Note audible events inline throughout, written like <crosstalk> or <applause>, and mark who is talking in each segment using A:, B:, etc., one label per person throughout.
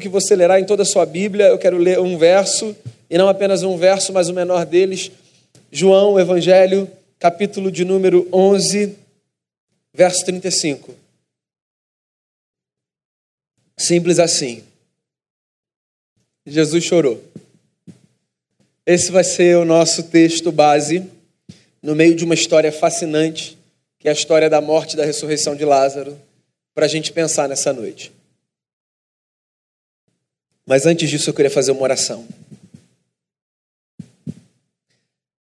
A: que você lerá em toda a sua Bíblia. Eu quero ler um verso, e não apenas um verso, mas o menor deles, João, Evangelho, capítulo de número 11, verso 35. Simples assim. Jesus chorou. Esse vai ser o nosso texto base, no meio de uma história fascinante, que é a história da morte e da ressurreição de Lázaro, para a gente pensar nessa noite. Mas antes disso, eu queria fazer uma oração.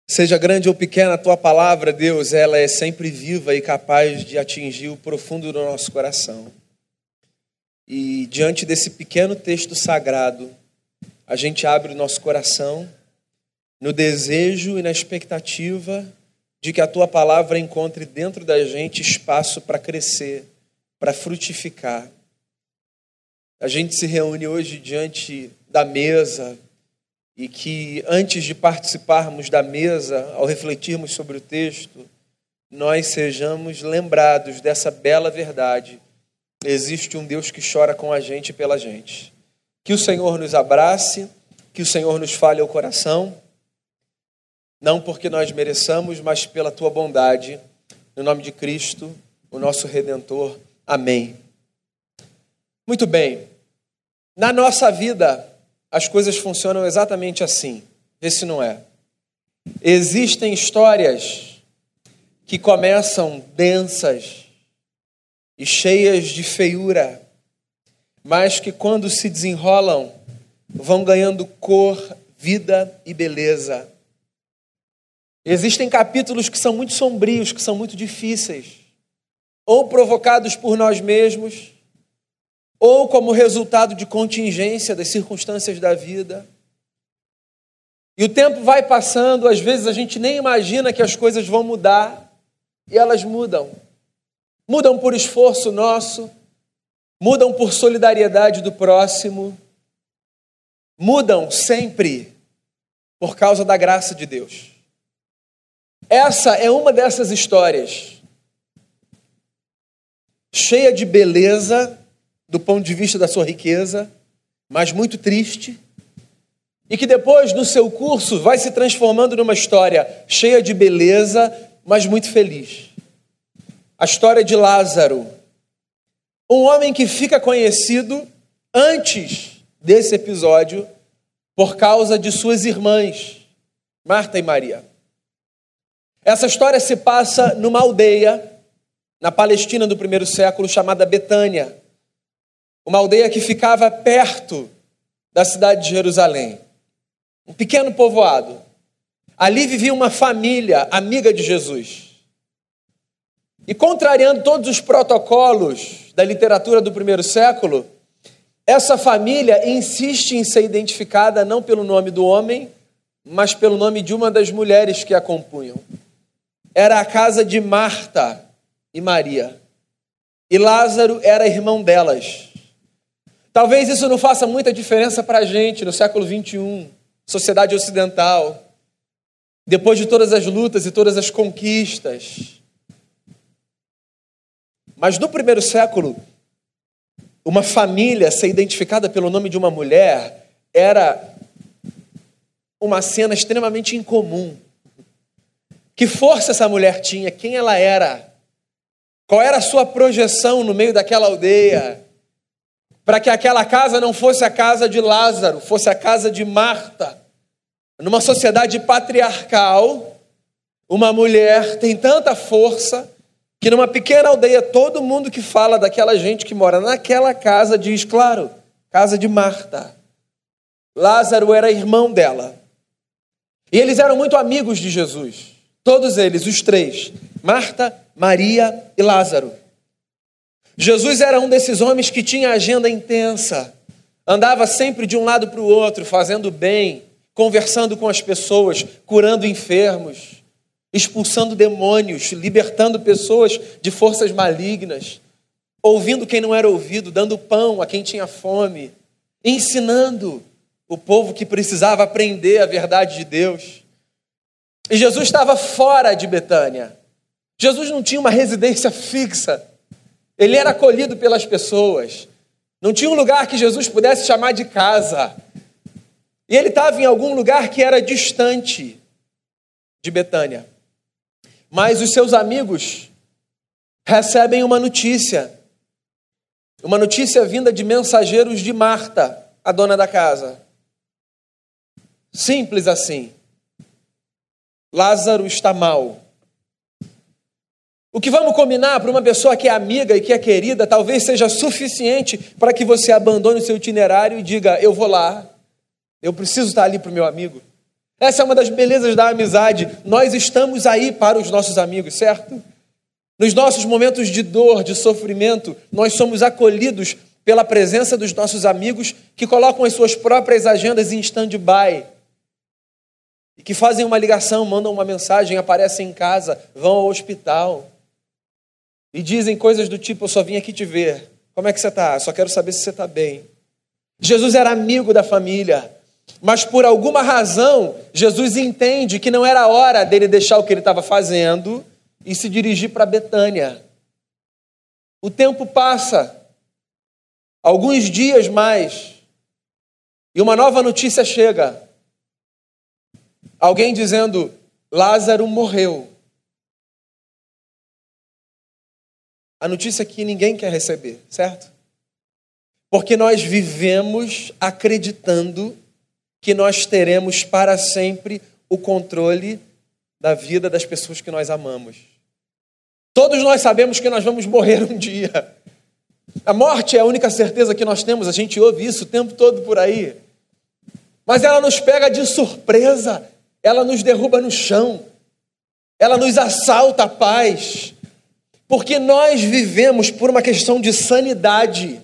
A: Seja grande ou pequena a tua palavra, Deus, ela é sempre viva e capaz de atingir o profundo do nosso coração. E diante desse pequeno texto sagrado, a gente abre o nosso coração no desejo e na expectativa de que a tua palavra encontre dentro da gente espaço para crescer, para frutificar. A gente se reúne hoje diante da mesa e que antes de participarmos da mesa, ao refletirmos sobre o texto, nós sejamos lembrados dessa bela verdade. Existe um Deus que chora com a gente e pela gente. Que o Senhor nos abrace, que o Senhor nos fale ao coração não porque nós mereçamos, mas pela tua bondade. No nome de Cristo, o nosso redentor. Amém. Muito bem. Na nossa vida, as coisas funcionam exatamente assim. Vê se não é. Existem histórias que começam densas e cheias de feiura, mas que quando se desenrolam vão ganhando cor, vida e beleza. Existem capítulos que são muito sombrios, que são muito difíceis, ou provocados por nós mesmos, ou como resultado de contingência das circunstâncias da vida. E o tempo vai passando, às vezes a gente nem imagina que as coisas vão mudar, e elas mudam. Mudam por esforço nosso, mudam por solidariedade do próximo, mudam sempre por causa da graça de Deus. Essa é uma dessas histórias, cheia de beleza, do ponto de vista da sua riqueza, mas muito triste, e que depois, no seu curso, vai se transformando numa história cheia de beleza, mas muito feliz. A história de Lázaro, um homem que fica conhecido antes desse episódio por causa de suas irmãs, Marta e Maria. Essa história se passa numa aldeia na Palestina do primeiro século chamada Betânia, uma aldeia que ficava perto da cidade de Jerusalém, um pequeno povoado. Ali vivia uma família amiga de Jesus. E contrariando todos os protocolos da literatura do primeiro século, essa família insiste em ser identificada não pelo nome do homem, mas pelo nome de uma das mulheres que a compunham era a casa de Marta e Maria. E Lázaro era irmão delas. Talvez isso não faça muita diferença para a gente no século 21, sociedade ocidental, depois de todas as lutas e todas as conquistas. Mas no primeiro século, uma família ser identificada pelo nome de uma mulher era uma cena extremamente incomum. Que força essa mulher tinha? Quem ela era? Qual era a sua projeção no meio daquela aldeia? Para que aquela casa não fosse a casa de Lázaro, fosse a casa de Marta. Numa sociedade patriarcal, uma mulher tem tanta força que numa pequena aldeia todo mundo que fala daquela gente que mora naquela casa diz, claro, casa de Marta. Lázaro era irmão dela. E eles eram muito amigos de Jesus. Todos eles, os três: Marta, Maria e Lázaro. Jesus era um desses homens que tinha agenda intensa, andava sempre de um lado para o outro, fazendo bem, conversando com as pessoas, curando enfermos, expulsando demônios, libertando pessoas de forças malignas, ouvindo quem não era ouvido, dando pão a quem tinha fome, ensinando o povo que precisava aprender a verdade de Deus. E Jesus estava fora de Betânia. Jesus não tinha uma residência fixa. Ele era acolhido pelas pessoas. Não tinha um lugar que Jesus pudesse chamar de casa. E ele estava em algum lugar que era distante de Betânia. Mas os seus amigos recebem uma notícia. Uma notícia vinda de mensageiros de Marta, a dona da casa. Simples assim. Lázaro está mal. O que vamos combinar para uma pessoa que é amiga e que é querida, talvez seja suficiente para que você abandone o seu itinerário e diga: Eu vou lá, eu preciso estar ali para o meu amigo. Essa é uma das belezas da amizade. Nós estamos aí para os nossos amigos, certo? Nos nossos momentos de dor, de sofrimento, nós somos acolhidos pela presença dos nossos amigos que colocam as suas próprias agendas em stand-by e que fazem uma ligação, mandam uma mensagem, aparecem em casa, vão ao hospital e dizem coisas do tipo: Eu só vim aqui te ver. Como é que você está? Só quero saber se você está bem. Jesus era amigo da família. Mas por alguma razão, Jesus entende que não era hora dele deixar o que ele estava fazendo e se dirigir para Betânia. O tempo passa, alguns dias mais, e uma nova notícia chega. Alguém dizendo: Lázaro morreu. A notícia que ninguém quer receber, certo? Porque nós vivemos acreditando que nós teremos para sempre o controle da vida das pessoas que nós amamos. Todos nós sabemos que nós vamos morrer um dia. A morte é a única certeza que nós temos, a gente ouve isso o tempo todo por aí. Mas ela nos pega de surpresa, ela nos derruba no chão, ela nos assalta a paz, porque nós vivemos por uma questão de sanidade,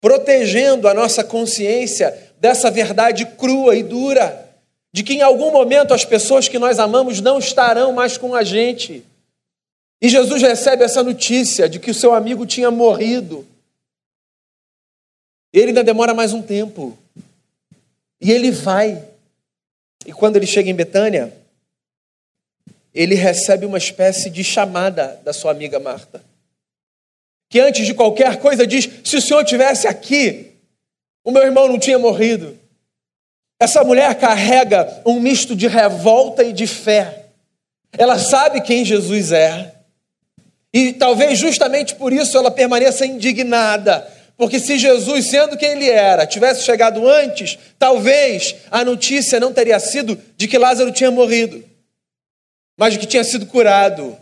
A: protegendo a nossa consciência dessa verdade crua e dura, de que em algum momento as pessoas que nós amamos não estarão mais com a gente. E Jesus recebe essa notícia de que o seu amigo tinha morrido. Ele ainda demora mais um tempo. E ele vai. E quando ele chega em Betânia, ele recebe uma espécie de chamada da sua amiga Marta. Que antes de qualquer coisa diz: se o senhor tivesse aqui, o meu irmão não tinha morrido. Essa mulher carrega um misto de revolta e de fé. Ela sabe quem Jesus é. E talvez justamente por isso ela permaneça indignada. Porque se Jesus, sendo quem ele era, tivesse chegado antes, talvez a notícia não teria sido de que Lázaro tinha morrido, mas de que tinha sido curado.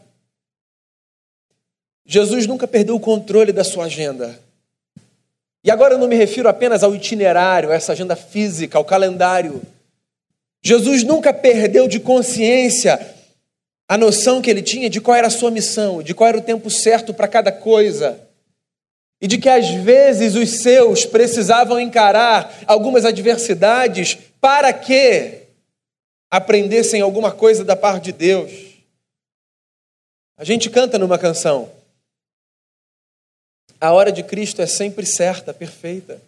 A: Jesus nunca perdeu o controle da sua agenda. E agora eu não me refiro apenas ao itinerário, a essa agenda física, ao calendário. Jesus nunca perdeu de consciência a noção que ele tinha de qual era a sua missão, de qual era o tempo certo para cada coisa. E de que às vezes os seus precisavam encarar algumas adversidades para que aprendessem alguma coisa da parte de Deus. A gente canta numa canção: a hora de Cristo é sempre certa, perfeita.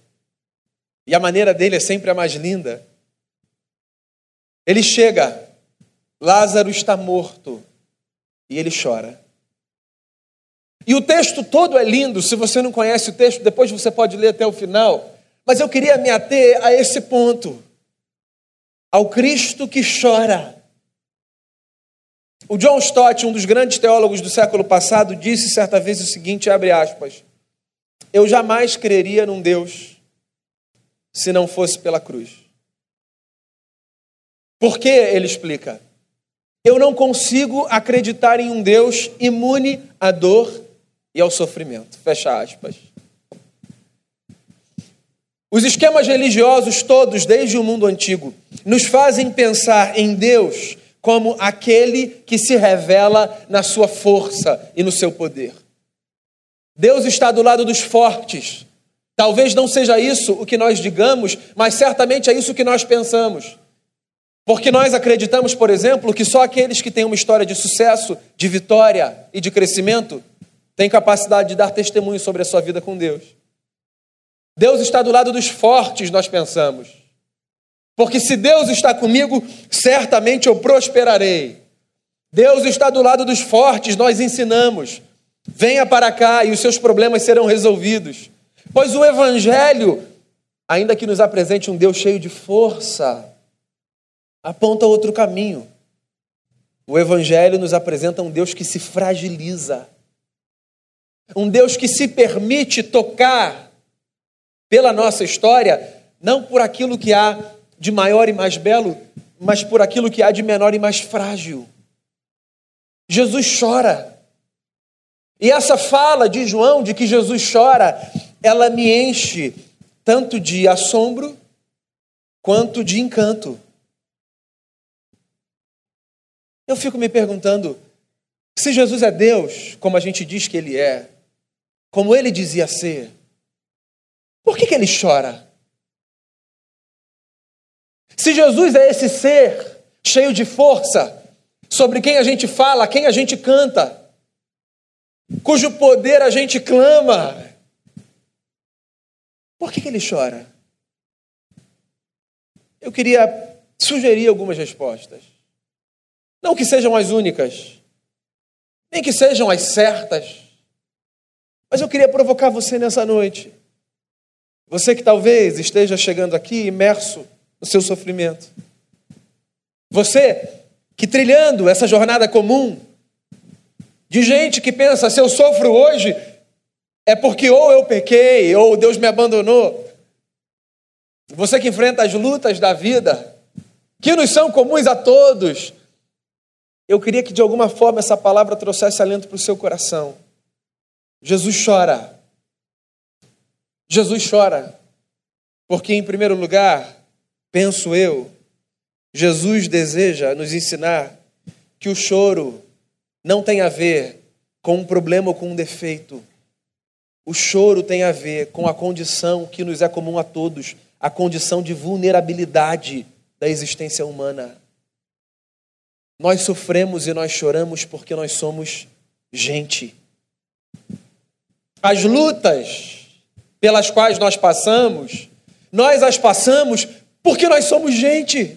A: E a maneira dele é sempre a mais linda. Ele chega, Lázaro está morto, e ele chora. E o texto todo é lindo, se você não conhece o texto, depois você pode ler até o final. Mas eu queria me ater a esse ponto. Ao Cristo que chora. O John Stott, um dos grandes teólogos do século passado, disse certa vez o seguinte, abre aspas: eu jamais creria num Deus se não fosse pela cruz. Por que ele explica? Eu não consigo acreditar em um Deus imune à dor e ao sofrimento. Fecha aspas. Os esquemas religiosos todos, desde o mundo antigo, nos fazem pensar em Deus como aquele que se revela na sua força e no seu poder. Deus está do lado dos fortes. Talvez não seja isso o que nós digamos, mas certamente é isso que nós pensamos. Porque nós acreditamos, por exemplo, que só aqueles que têm uma história de sucesso, de vitória e de crescimento têm capacidade de dar testemunho sobre a sua vida com Deus. Deus está do lado dos fortes, nós pensamos. Porque se Deus está comigo, certamente eu prosperarei. Deus está do lado dos fortes, nós ensinamos. Venha para cá e os seus problemas serão resolvidos. Pois o Evangelho, ainda que nos apresente um Deus cheio de força, aponta outro caminho. O Evangelho nos apresenta um Deus que se fragiliza, um Deus que se permite tocar pela nossa história, não por aquilo que há de maior e mais belo, mas por aquilo que há de menor e mais frágil. Jesus chora. E essa fala de João de que Jesus chora, ela me enche tanto de assombro quanto de encanto. Eu fico me perguntando: se Jesus é Deus, como a gente diz que ele é, como ele dizia ser, por que, que ele chora? Se Jesus é esse ser cheio de força, sobre quem a gente fala, quem a gente canta, cujo poder a gente clama, por que, que ele chora? Eu queria sugerir algumas respostas. Não que sejam as únicas, nem que sejam as certas, mas eu queria provocar você nessa noite. Você que talvez esteja chegando aqui imerso no seu sofrimento. Você que trilhando essa jornada comum de gente que pensa: se eu sofro hoje, é porque ou eu pequei, ou Deus me abandonou. Você que enfrenta as lutas da vida, que nos são comuns a todos, eu queria que de alguma forma essa palavra trouxesse alento para o seu coração. Jesus chora. Jesus chora. Porque, em primeiro lugar, penso eu, Jesus deseja nos ensinar que o choro não tem a ver com um problema ou com um defeito. O choro tem a ver com a condição que nos é comum a todos, a condição de vulnerabilidade da existência humana. Nós sofremos e nós choramos porque nós somos gente. As lutas pelas quais nós passamos, nós as passamos porque nós somos gente.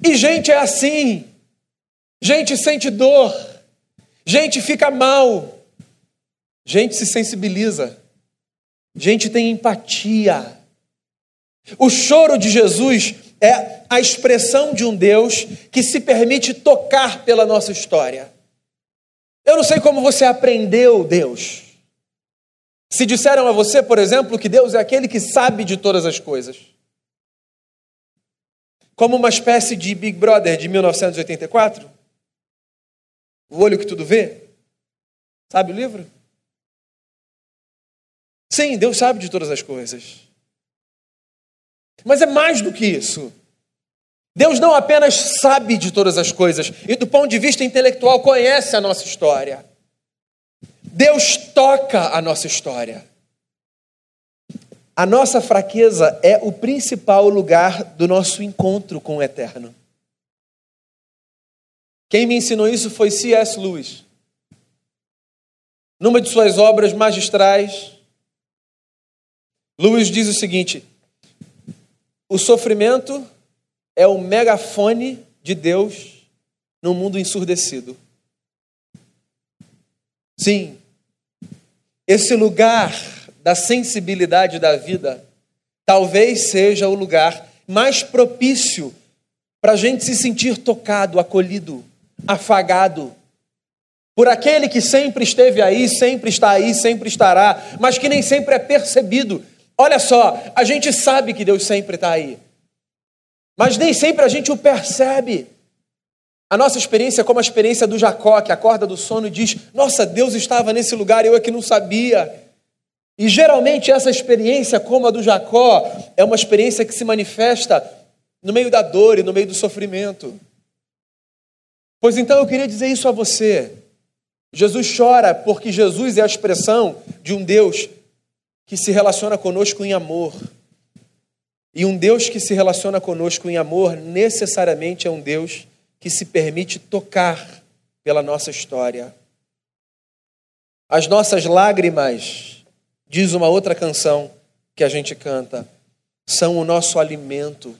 A: E gente é assim. Gente sente dor. Gente fica mal. Gente se sensibiliza. Gente tem empatia. O choro de Jesus é a expressão de um Deus que se permite tocar pela nossa história. Eu não sei como você aprendeu Deus. Se disseram a você, por exemplo, que Deus é aquele que sabe de todas as coisas. Como uma espécie de Big Brother de 1984? O olho que tudo vê? Sabe o livro? Sim, Deus sabe de todas as coisas. Mas é mais do que isso. Deus não apenas sabe de todas as coisas e, do ponto de vista intelectual, conhece a nossa história. Deus toca a nossa história. A nossa fraqueza é o principal lugar do nosso encontro com o eterno. Quem me ensinou isso foi C.S. Lewis. Numa de suas obras magistrais, Lewis diz o seguinte: o sofrimento é o megafone de Deus no mundo ensurdecido. Sim, esse lugar da sensibilidade da vida talvez seja o lugar mais propício para a gente se sentir tocado, acolhido, afagado por aquele que sempre esteve aí, sempre está aí, sempre estará, mas que nem sempre é percebido Olha só, a gente sabe que Deus sempre está aí, mas nem sempre a gente o percebe. A nossa experiência é como a experiência do Jacó, que acorda do sono e diz: Nossa, Deus estava nesse lugar, eu é que não sabia. E geralmente essa experiência, como a do Jacó, é uma experiência que se manifesta no meio da dor e no meio do sofrimento. Pois então eu queria dizer isso a você. Jesus chora porque Jesus é a expressão de um Deus que se relaciona conosco em amor. E um Deus que se relaciona conosco em amor necessariamente é um Deus que se permite tocar pela nossa história. As nossas lágrimas, diz uma outra canção que a gente canta, são o nosso alimento.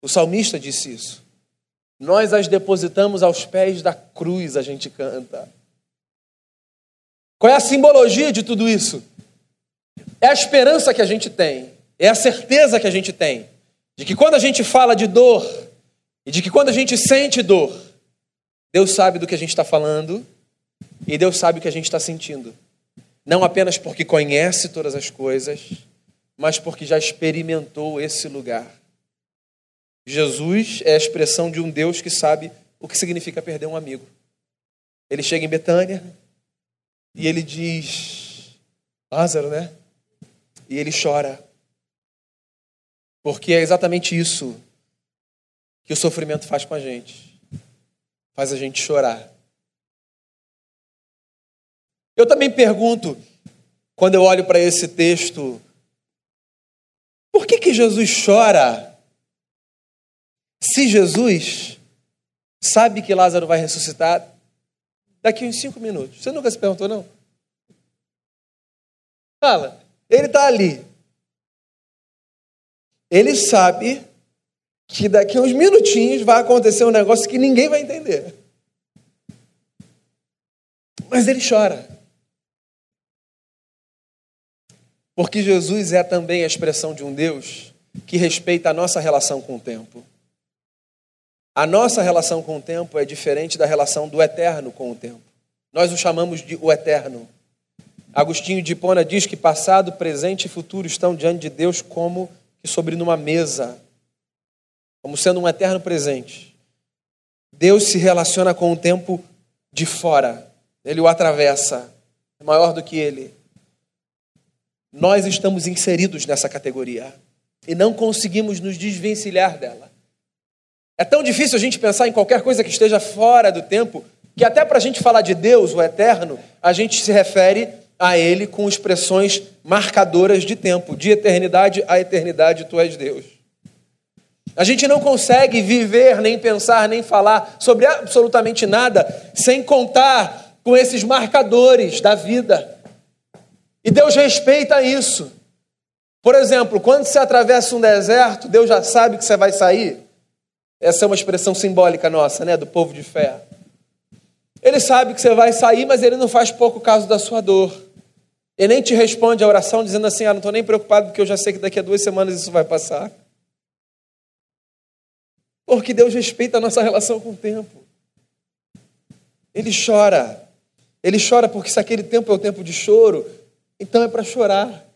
A: O salmista disse isso. Nós as depositamos aos pés da cruz, a gente canta. Qual é a simbologia de tudo isso? é a esperança que a gente tem, é a certeza que a gente tem de que quando a gente fala de dor e de que quando a gente sente dor, Deus sabe do que a gente está falando e Deus sabe o que a gente está sentindo. Não apenas porque conhece todas as coisas, mas porque já experimentou esse lugar. Jesus é a expressão de um Deus que sabe o que significa perder um amigo. Ele chega em Betânia e ele diz: Lázaro, né? E ele chora. Porque é exatamente isso que o sofrimento faz com a gente. Faz a gente chorar. Eu também pergunto, quando eu olho para esse texto, por que, que Jesus chora se Jesus sabe que Lázaro vai ressuscitar daqui uns cinco minutos? Você nunca se perguntou, não? Fala, ele está ali. Ele sabe que daqui a uns minutinhos vai acontecer um negócio que ninguém vai entender. Mas ele chora. Porque Jesus é também a expressão de um Deus que respeita a nossa relação com o tempo. A nossa relação com o tempo é diferente da relação do eterno com o tempo. Nós o chamamos de o eterno. Agostinho de Hipona diz que passado, presente e futuro estão diante de Deus como que sobre numa mesa, como sendo um eterno presente. Deus se relaciona com o tempo de fora, ele o atravessa, é maior do que ele. Nós estamos inseridos nessa categoria e não conseguimos nos desvencilhar dela. É tão difícil a gente pensar em qualquer coisa que esteja fora do tempo, que até para a gente falar de Deus, o eterno, a gente se refere a Ele com expressões marcadoras de tempo, de eternidade a eternidade, tu és Deus. A gente não consegue viver, nem pensar, nem falar sobre absolutamente nada sem contar com esses marcadores da vida. E Deus respeita isso. Por exemplo, quando você atravessa um deserto, Deus já sabe que você vai sair. Essa é uma expressão simbólica nossa, né, do povo de fé. Ele sabe que você vai sair, mas ele não faz pouco caso da sua dor. Ele nem te responde a oração dizendo assim: Ah, não estou nem preocupado porque eu já sei que daqui a duas semanas isso vai passar. Porque Deus respeita a nossa relação com o tempo. Ele chora. Ele chora porque se aquele tempo é o tempo de choro, então é para chorar.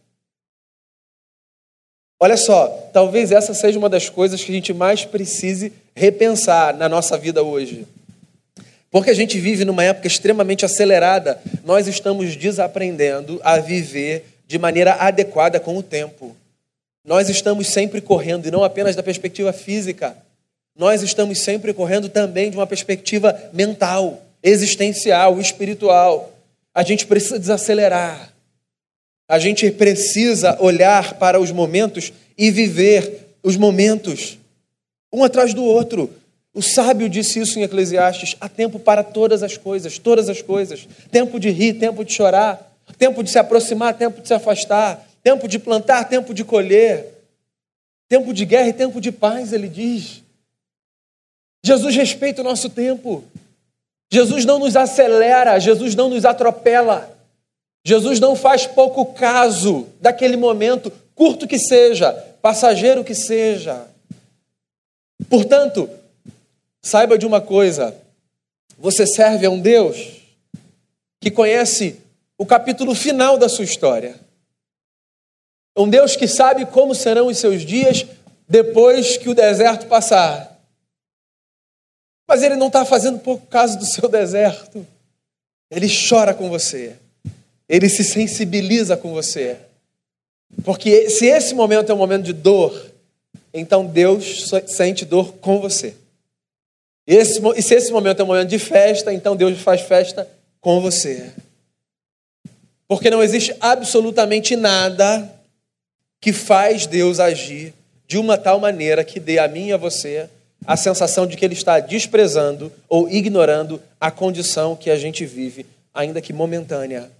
A: Olha só, talvez essa seja uma das coisas que a gente mais precise repensar na nossa vida hoje. Porque a gente vive numa época extremamente acelerada, nós estamos desaprendendo a viver de maneira adequada com o tempo. Nós estamos sempre correndo, e não apenas da perspectiva física, nós estamos sempre correndo também de uma perspectiva mental, existencial, espiritual. A gente precisa desacelerar. A gente precisa olhar para os momentos e viver os momentos, um atrás do outro. O sábio disse isso em Eclesiastes: há tempo para todas as coisas, todas as coisas. Tempo de rir, tempo de chorar, tempo de se aproximar, tempo de se afastar, tempo de plantar, tempo de colher, tempo de guerra e tempo de paz, ele diz. Jesus respeita o nosso tempo. Jesus não nos acelera, Jesus não nos atropela. Jesus não faz pouco caso daquele momento, curto que seja, passageiro que seja. Portanto, saiba de uma coisa: você serve a um Deus que conhece o capítulo final da sua história. Um Deus que sabe como serão os seus dias depois que o deserto passar. Mas ele não está fazendo pouco caso do seu deserto. Ele chora com você ele se sensibiliza com você. Porque se esse momento é um momento de dor, então Deus sente dor com você. Esse, e se esse momento é um momento de festa, então Deus faz festa com você. Porque não existe absolutamente nada que faz Deus agir de uma tal maneira que dê a mim e a você a sensação de que Ele está desprezando ou ignorando a condição que a gente vive, ainda que momentânea.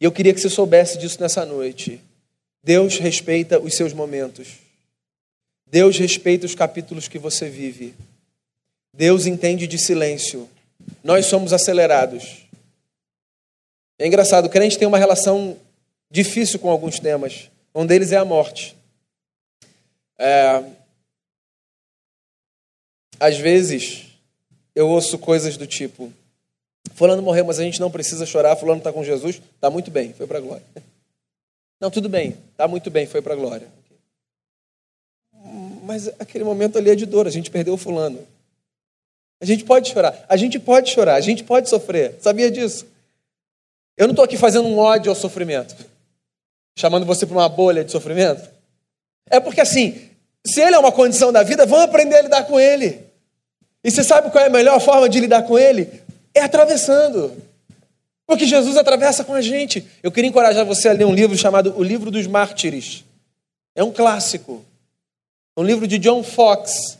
A: E eu queria que você soubesse disso nessa noite. Deus respeita os seus momentos. Deus respeita os capítulos que você vive. Deus entende de silêncio. Nós somos acelerados. É engraçado, o crente tem uma relação difícil com alguns temas. Um deles é a morte. É... Às vezes, eu ouço coisas do tipo: Fulano morreu, mas a gente não precisa chorar. Fulano está com Jesus, está muito bem, foi para a glória. <laughs> Não, tudo bem, está muito bem, foi para a glória. Mas aquele momento ali é de dor, a gente perdeu o fulano. A gente pode chorar, a gente pode chorar, a gente pode sofrer. Sabia disso? Eu não estou aqui fazendo um ódio ao sofrimento, chamando você para uma bolha de sofrimento. É porque assim, se ele é uma condição da vida, vamos aprender a lidar com ele. E você sabe qual é a melhor forma de lidar com ele? É atravessando. Porque Jesus atravessa com a gente. Eu queria encorajar você a ler um livro chamado O Livro dos Mártires. É um clássico. Um livro de John Fox.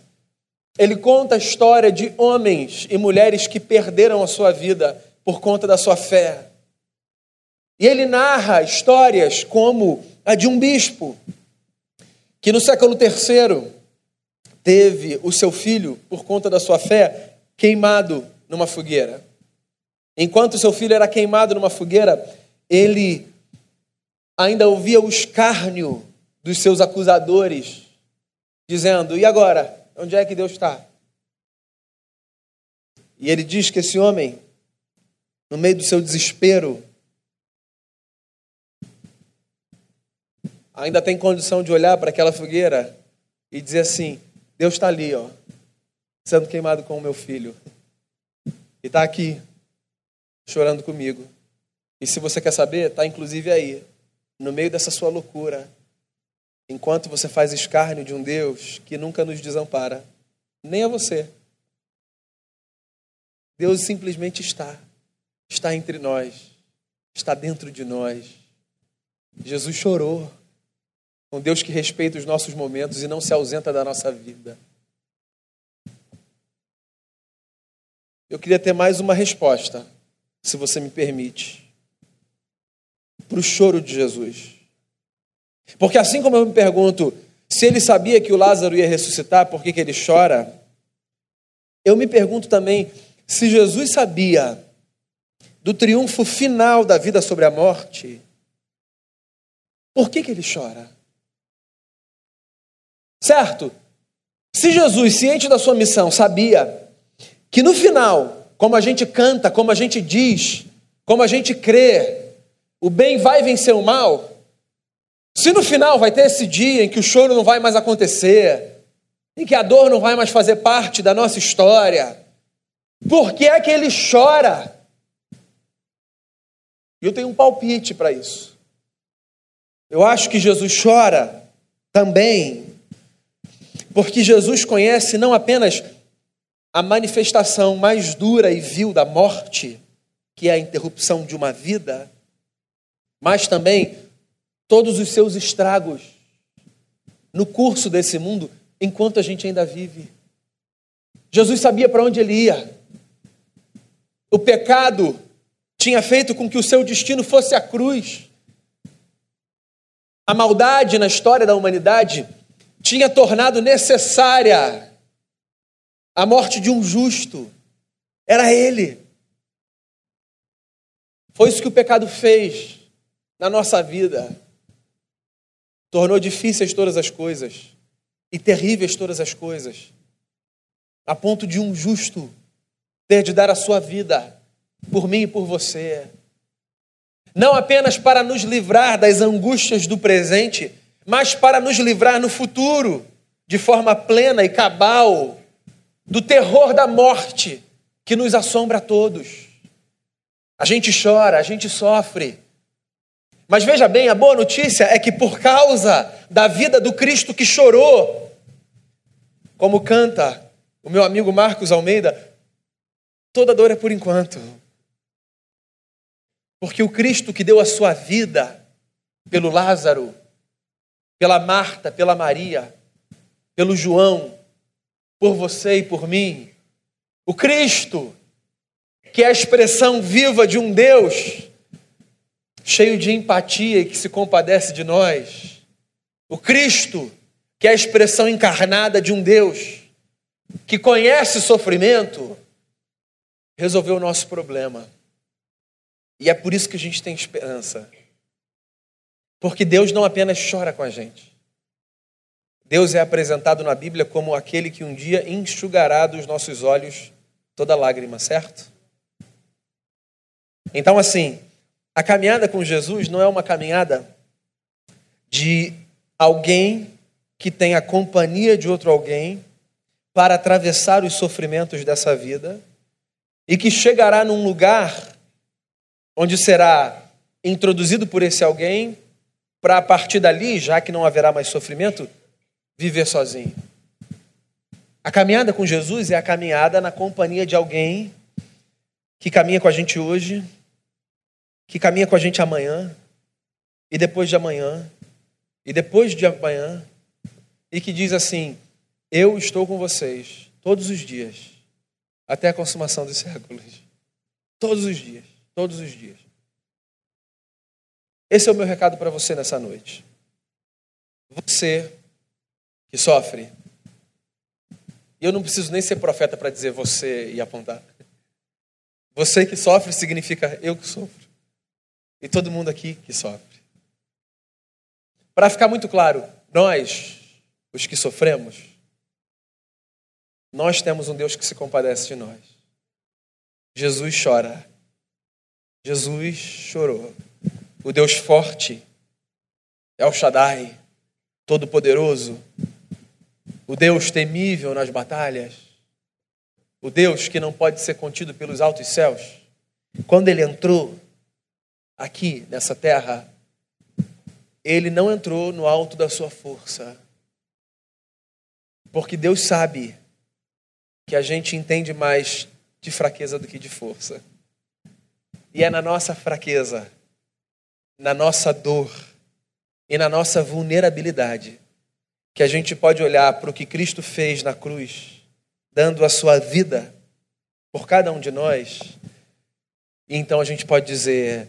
A: Ele conta a história de homens e mulheres que perderam a sua vida por conta da sua fé. E ele narra histórias como a de um bispo que no século III teve o seu filho, por conta da sua fé, queimado numa fogueira. Enquanto seu filho era queimado numa fogueira, ele ainda ouvia o escárnio dos seus acusadores, dizendo: E agora? Onde é que Deus está? E ele diz que esse homem, no meio do seu desespero, ainda tem condição de olhar para aquela fogueira e dizer assim: Deus está ali, ó, sendo queimado com o meu filho. E está aqui, chorando comigo. E se você quer saber, está inclusive aí, no meio dessa sua loucura, enquanto você faz escárnio de um Deus que nunca nos desampara, nem a você. Deus simplesmente está, está entre nós, está dentro de nós. Jesus chorou, um Deus que respeita os nossos momentos e não se ausenta da nossa vida. Eu queria ter mais uma resposta, se você me permite, para o choro de Jesus. Porque assim como eu me pergunto se ele sabia que o Lázaro ia ressuscitar, por que, que ele chora? Eu me pergunto também se Jesus sabia do triunfo final da vida sobre a morte, por que, que ele chora? Certo? Se Jesus, ciente da sua missão, sabia que no final, como a gente canta, como a gente diz, como a gente crê, o bem vai vencer o mal. Se no final vai ter esse dia em que o choro não vai mais acontecer, em que a dor não vai mais fazer parte da nossa história, por que é que ele chora? Eu tenho um palpite para isso. Eu acho que Jesus chora também porque Jesus conhece não apenas a manifestação mais dura e vil da morte, que é a interrupção de uma vida, mas também todos os seus estragos no curso desse mundo enquanto a gente ainda vive. Jesus sabia para onde ele ia. O pecado tinha feito com que o seu destino fosse a cruz. A maldade na história da humanidade tinha tornado necessária a morte de um justo. Era ele. Foi isso que o pecado fez na nossa vida. Tornou difíceis todas as coisas e terríveis todas as coisas, a ponto de um justo ter de dar a sua vida por mim e por você. Não apenas para nos livrar das angústias do presente, mas para nos livrar no futuro, de forma plena e cabal, do terror da morte que nos assombra a todos. A gente chora, a gente sofre. Mas veja bem, a boa notícia é que por causa da vida do Cristo que chorou, como canta o meu amigo Marcos Almeida, toda dor é por enquanto. Porque o Cristo que deu a sua vida pelo Lázaro, pela Marta, pela Maria, pelo João, por você e por mim. O Cristo, que é a expressão viva de um Deus cheio de empatia e que se compadece de nós. O Cristo, que é a expressão encarnada de um Deus que conhece sofrimento, resolveu o nosso problema. E é por isso que a gente tem esperança. Porque Deus não apenas chora com a gente. Deus é apresentado na Bíblia como aquele que um dia enxugará dos nossos olhos toda lágrima, certo? Então, assim, a caminhada com Jesus não é uma caminhada de alguém que tem a companhia de outro alguém para atravessar os sofrimentos dessa vida e que chegará num lugar onde será introduzido por esse alguém para a partir dali, já que não haverá mais sofrimento, viver sozinho. A caminhada com Jesus é a caminhada na companhia de alguém que caminha com a gente hoje, que caminha com a gente amanhã, e depois de amanhã, e depois de amanhã, e que diz assim: Eu estou com vocês todos os dias, até a consumação dos séculos. Todos os dias, todos os dias. Esse é o meu recado para você nessa noite. Você que sofre, e eu não preciso nem ser profeta para dizer você e apontar. Você que sofre significa eu que sofro. E todo mundo aqui que sofre. Para ficar muito claro, nós, os que sofremos, nós temos um Deus que se compadece de nós. Jesus chora. Jesus chorou. O Deus forte, El Shaddai, Todo-Poderoso, o Deus temível nas batalhas, o Deus que não pode ser contido pelos altos céus. Quando ele entrou aqui nessa terra, ele não entrou no alto da sua força. Porque Deus sabe que a gente entende mais de fraqueza do que de força. E é na nossa fraqueza, na nossa dor e na nossa vulnerabilidade que a gente pode olhar para o que Cristo fez na cruz, dando a sua vida por cada um de nós, e então a gente pode dizer: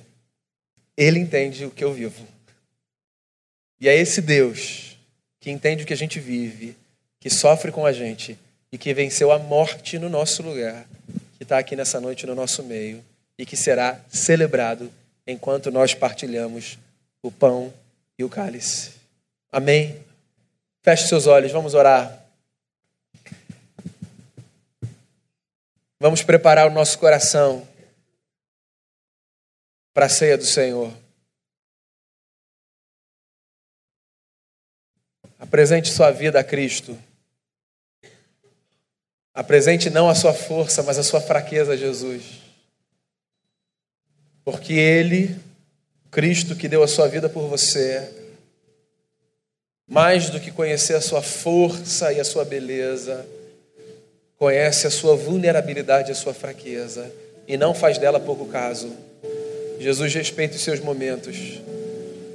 A: Ele entende o que eu vivo. E é esse Deus que entende o que a gente vive, que sofre com a gente e que venceu a morte no nosso lugar, que está aqui nessa noite no nosso meio e que será celebrado enquanto nós partilhamos o pão e o cálice. Amém? Feche seus olhos, vamos orar. Vamos preparar o nosso coração para a ceia do Senhor. Apresente sua vida a Cristo. Apresente não a sua força, mas a sua fraqueza a Jesus. Porque Ele, Cristo que deu a sua vida por você, mais do que conhecer a sua força e a sua beleza, conhece a sua vulnerabilidade e a sua fraqueza e não faz dela pouco caso. Jesus respeita os seus momentos.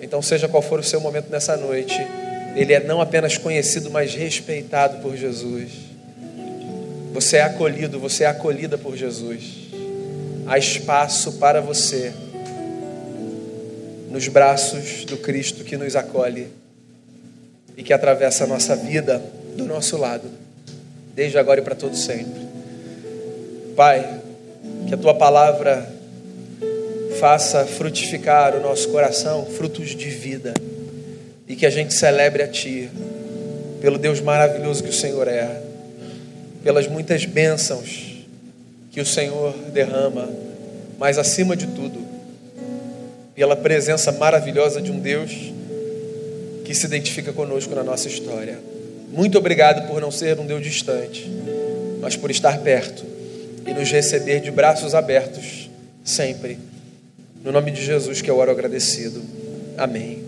A: Então, seja qual for o seu momento nessa noite, ele é não apenas conhecido, mas respeitado por Jesus. Você é acolhido, você é acolhida por Jesus. Há espaço para você nos braços do Cristo que nos acolhe e que atravessa a nossa vida do nosso lado, desde agora e para todo sempre. Pai, que a tua palavra faça frutificar o nosso coração frutos de vida e que a gente celebre a Ti, pelo Deus maravilhoso que o Senhor é, pelas muitas bênçãos que o Senhor derrama, mas acima de tudo, pela presença maravilhosa de um Deus que se identifica conosco na nossa história. Muito obrigado por não ser um Deus distante, mas por estar perto e nos receber de braços abertos sempre. No nome de Jesus que eu oro agradecido. Amém.